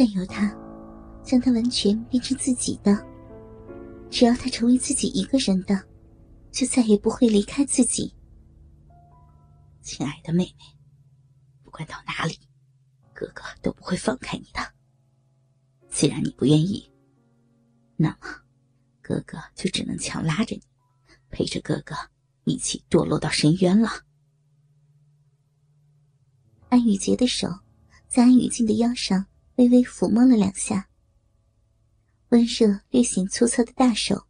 占有他，将他完全变成自己的。只要他成为自己一个人的，就再也不会离开自己。亲爱的妹妹，不管到哪里，哥哥都不会放开你的。既然你不愿意，那么哥哥就只能强拉着你，陪着哥哥一起堕落到深渊了。安雨洁的手在安雨静的腰上微微抚摸了两下，温热略显粗糙的大手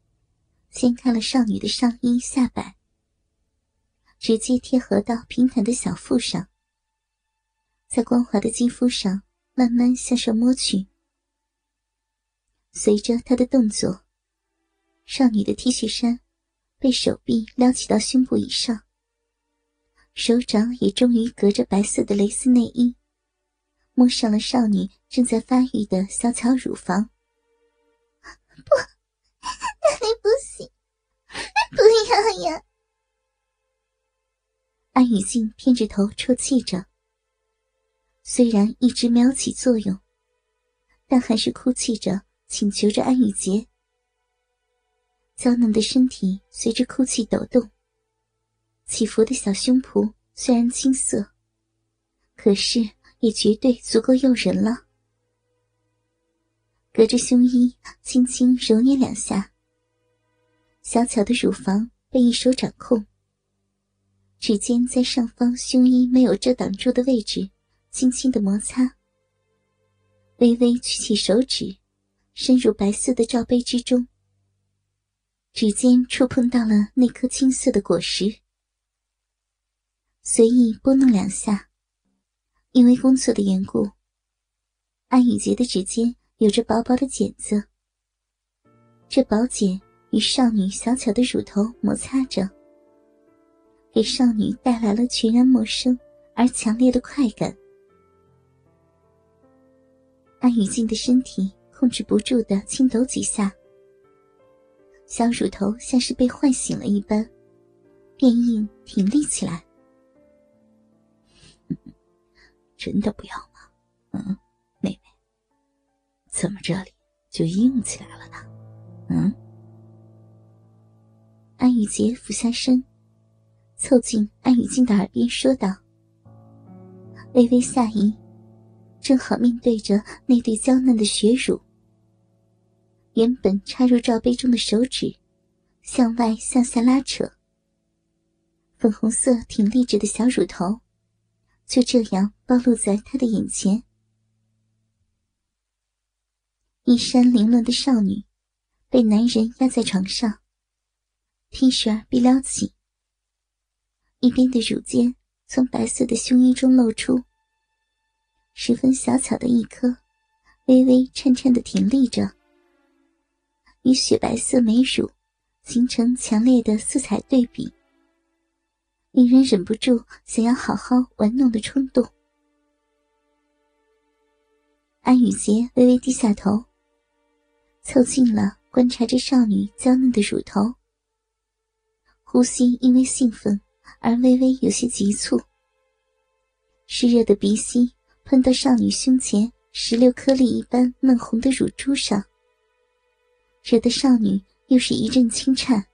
掀开了少女的上衣下摆，直接贴合到平坦的小腹上，在光滑的肌肤上慢慢向上摸去。随着他的动作，少女的 T 恤衫被手臂撩起到胸部以上。手掌也终于隔着白色的蕾丝内衣，摸上了少女正在发育的小巧乳房。不，那里不行，不要呀！安雨静偏着头抽泣着，虽然一直没有起作用，但还是哭泣着请求着安雨洁。娇嫩的身体随着哭泣抖动。起伏的小胸脯虽然青涩，可是也绝对足够诱人了。隔着胸衣轻轻揉捏两下，小巧的乳房被一手掌控。指尖在上方胸衣没有遮挡住的位置轻轻的摩擦，微微举起手指，伸入白色的罩杯之中，指尖触碰到了那颗青色的果实。随意拨弄两下，因为工作的缘故，安雨洁的指尖有着薄薄的茧子。这薄茧与少女小巧的乳头摩擦着，给少女带来了全然陌生而强烈的快感。安雨静的身体控制不住的轻抖几下，小乳头像是被唤醒了一般，变硬挺立起来。真的不要吗？嗯，妹妹，怎么这里就硬起来了呢？嗯。安雨洁俯下身，凑近安雨静的耳边说道，微微下移，正好面对着那对娇嫩的血乳。原本插入罩杯中的手指，向外向下拉扯，粉红色挺立着的小乳头。就这样暴露在他的眼前，衣衫凌乱的少女被男人压在床上，T 恤被撩起，一边的乳尖从白色的胸衣中露出，十分小巧的一颗，微微颤颤的挺立着，与雪白色美乳形成强烈的色彩对比。令人忍不住想要好好玩弄的冲动。安雨洁微微低下头，凑近了观察着少女娇嫩的乳头，呼吸因为兴奋而微微有些急促。湿热的鼻息喷到少女胸前石榴颗粒一般嫩红的乳珠上，惹得少女又是一阵轻颤，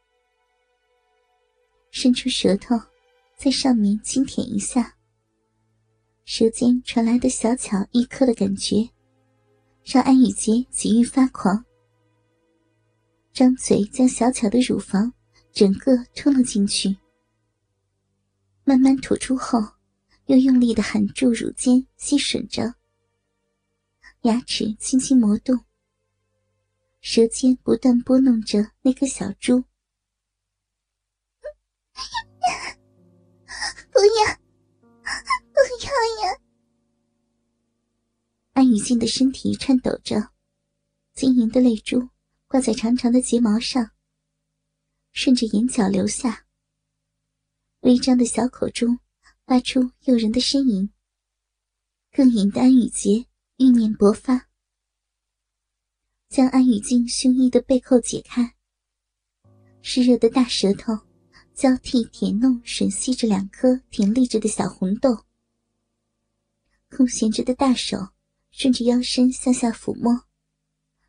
伸出舌头。在上面轻舔一下，舌尖传来的小巧一颗的感觉，让安雨洁几欲发狂。张嘴将小巧的乳房整个吞了进去，慢慢吐出后，又用力的含住乳尖吸吮着，牙齿轻轻磨动，舌尖不断拨弄着那颗小珠。女性的身体颤抖着，晶莹的泪珠挂在长长的睫毛上，顺着眼角流下。微张的小口中发出诱人的呻吟，更引得安雨洁欲念勃发，将安雨静胸衣的背扣解开，湿热的大舌头。交替舔弄吮吸着两颗挺立着的小红豆，空闲着的大手顺着腰身向下抚摸，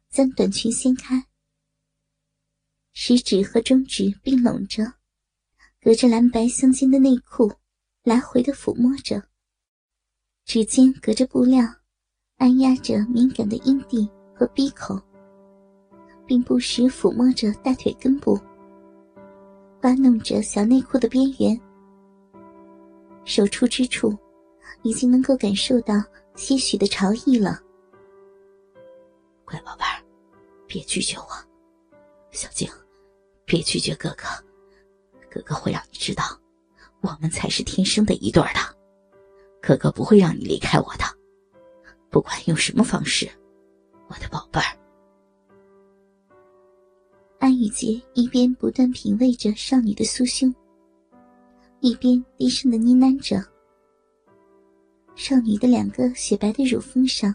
将短裙掀开，食指和中指并拢着，隔着蓝白相间的内裤来回的抚摸着，指尖隔着布料按压着敏感的阴蒂和鼻口，并不时抚摸着大腿根部，挖弄着小内裤的边缘，手触之处已经能够感受到。些许的潮意了，乖宝贝儿，别拒绝我，小静，别拒绝哥哥，哥哥会让你知道，我们才是天生的一对的，哥哥不会让你离开我的，不管用什么方式，我的宝贝儿。安雨洁一边不断品味着少女的酥胸，一边低声的呢喃着。少女的两个雪白的乳峰上，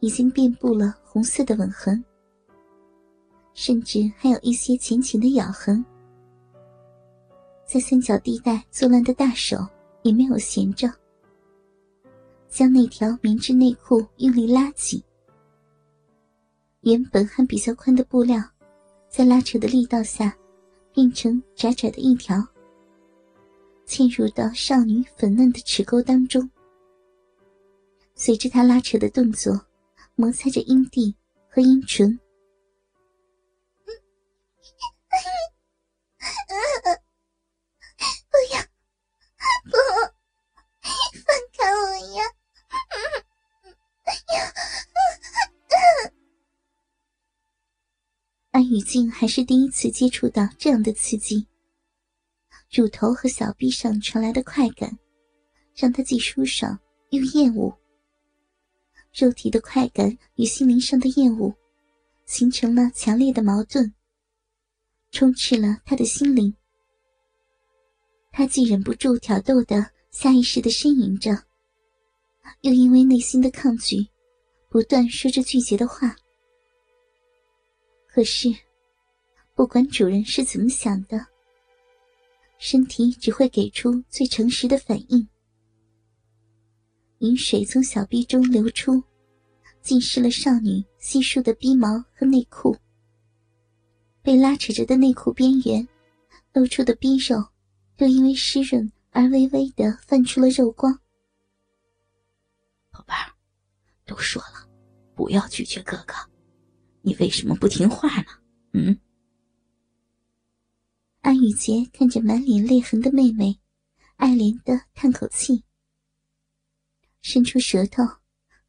已经遍布了红色的吻痕，甚至还有一些浅浅的咬痕。在三角地带作乱的大手也没有闲着，将那条棉质内裤用力拉紧。原本还比较宽的布料，在拉扯的力道下，变成窄窄的一条，嵌入到少女粉嫩的齿沟当中。随着他拉扯的动作，摩擦着阴蒂和阴唇。不要，不，放开我呀！安雨静还是第一次接触到这样的刺激，乳头和小臂上传来的快感，让她既舒爽又厌恶。肉体的快感与心灵上的厌恶，形成了强烈的矛盾，充斥了他的心灵。他既忍不住挑逗的下意识的呻吟着，又因为内心的抗拒，不断说着拒绝的话。可是，不管主人是怎么想的，身体只会给出最诚实的反应。饮水从小臂中流出，浸湿了少女稀疏的逼毛和内裤。被拉扯着的内裤边缘，露出的逼肉，又因为湿润而微微的泛出了肉光。宝贝儿，都说了，不要拒绝哥哥，你为什么不听话呢？嗯？安雨洁看着满脸泪痕的妹妹，爱怜的叹口气。伸出舌头，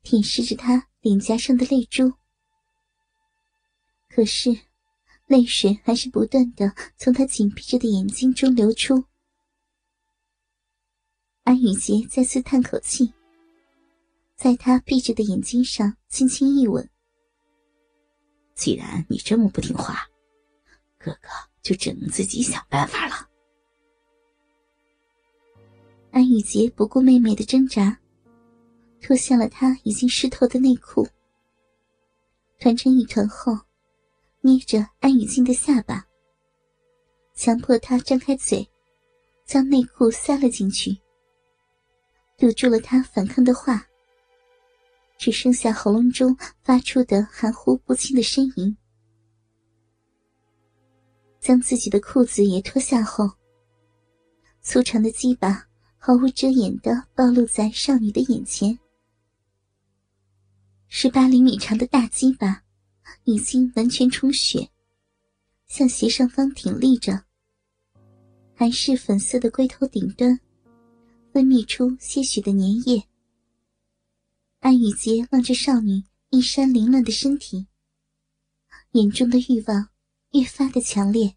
舔舐着他脸颊上的泪珠。可是，泪水还是不断的从他紧闭着的眼睛中流出。安雨洁再次叹口气，在他闭着的眼睛上轻轻一吻。既然你这么不听话，哥哥就只能自己想办法了。安雨洁不顾妹妹的挣扎。脱下了他已经湿透的内裤，团成一团后，捏着安雨静的下巴，强迫她张开嘴，将内裤塞了进去，堵住了她反抗的话，只剩下喉咙中发出的含糊不清的呻吟。将自己的裤子也脱下后，粗长的鸡巴毫无遮掩的暴露在少女的眼前。十八厘米长的大鸡巴，已经完全充血，向斜上方挺立着。还是粉色的龟头顶端，分泌出些许的粘液。安雨洁望着少女衣衫凌乱的身体，眼中的欲望越发的强烈。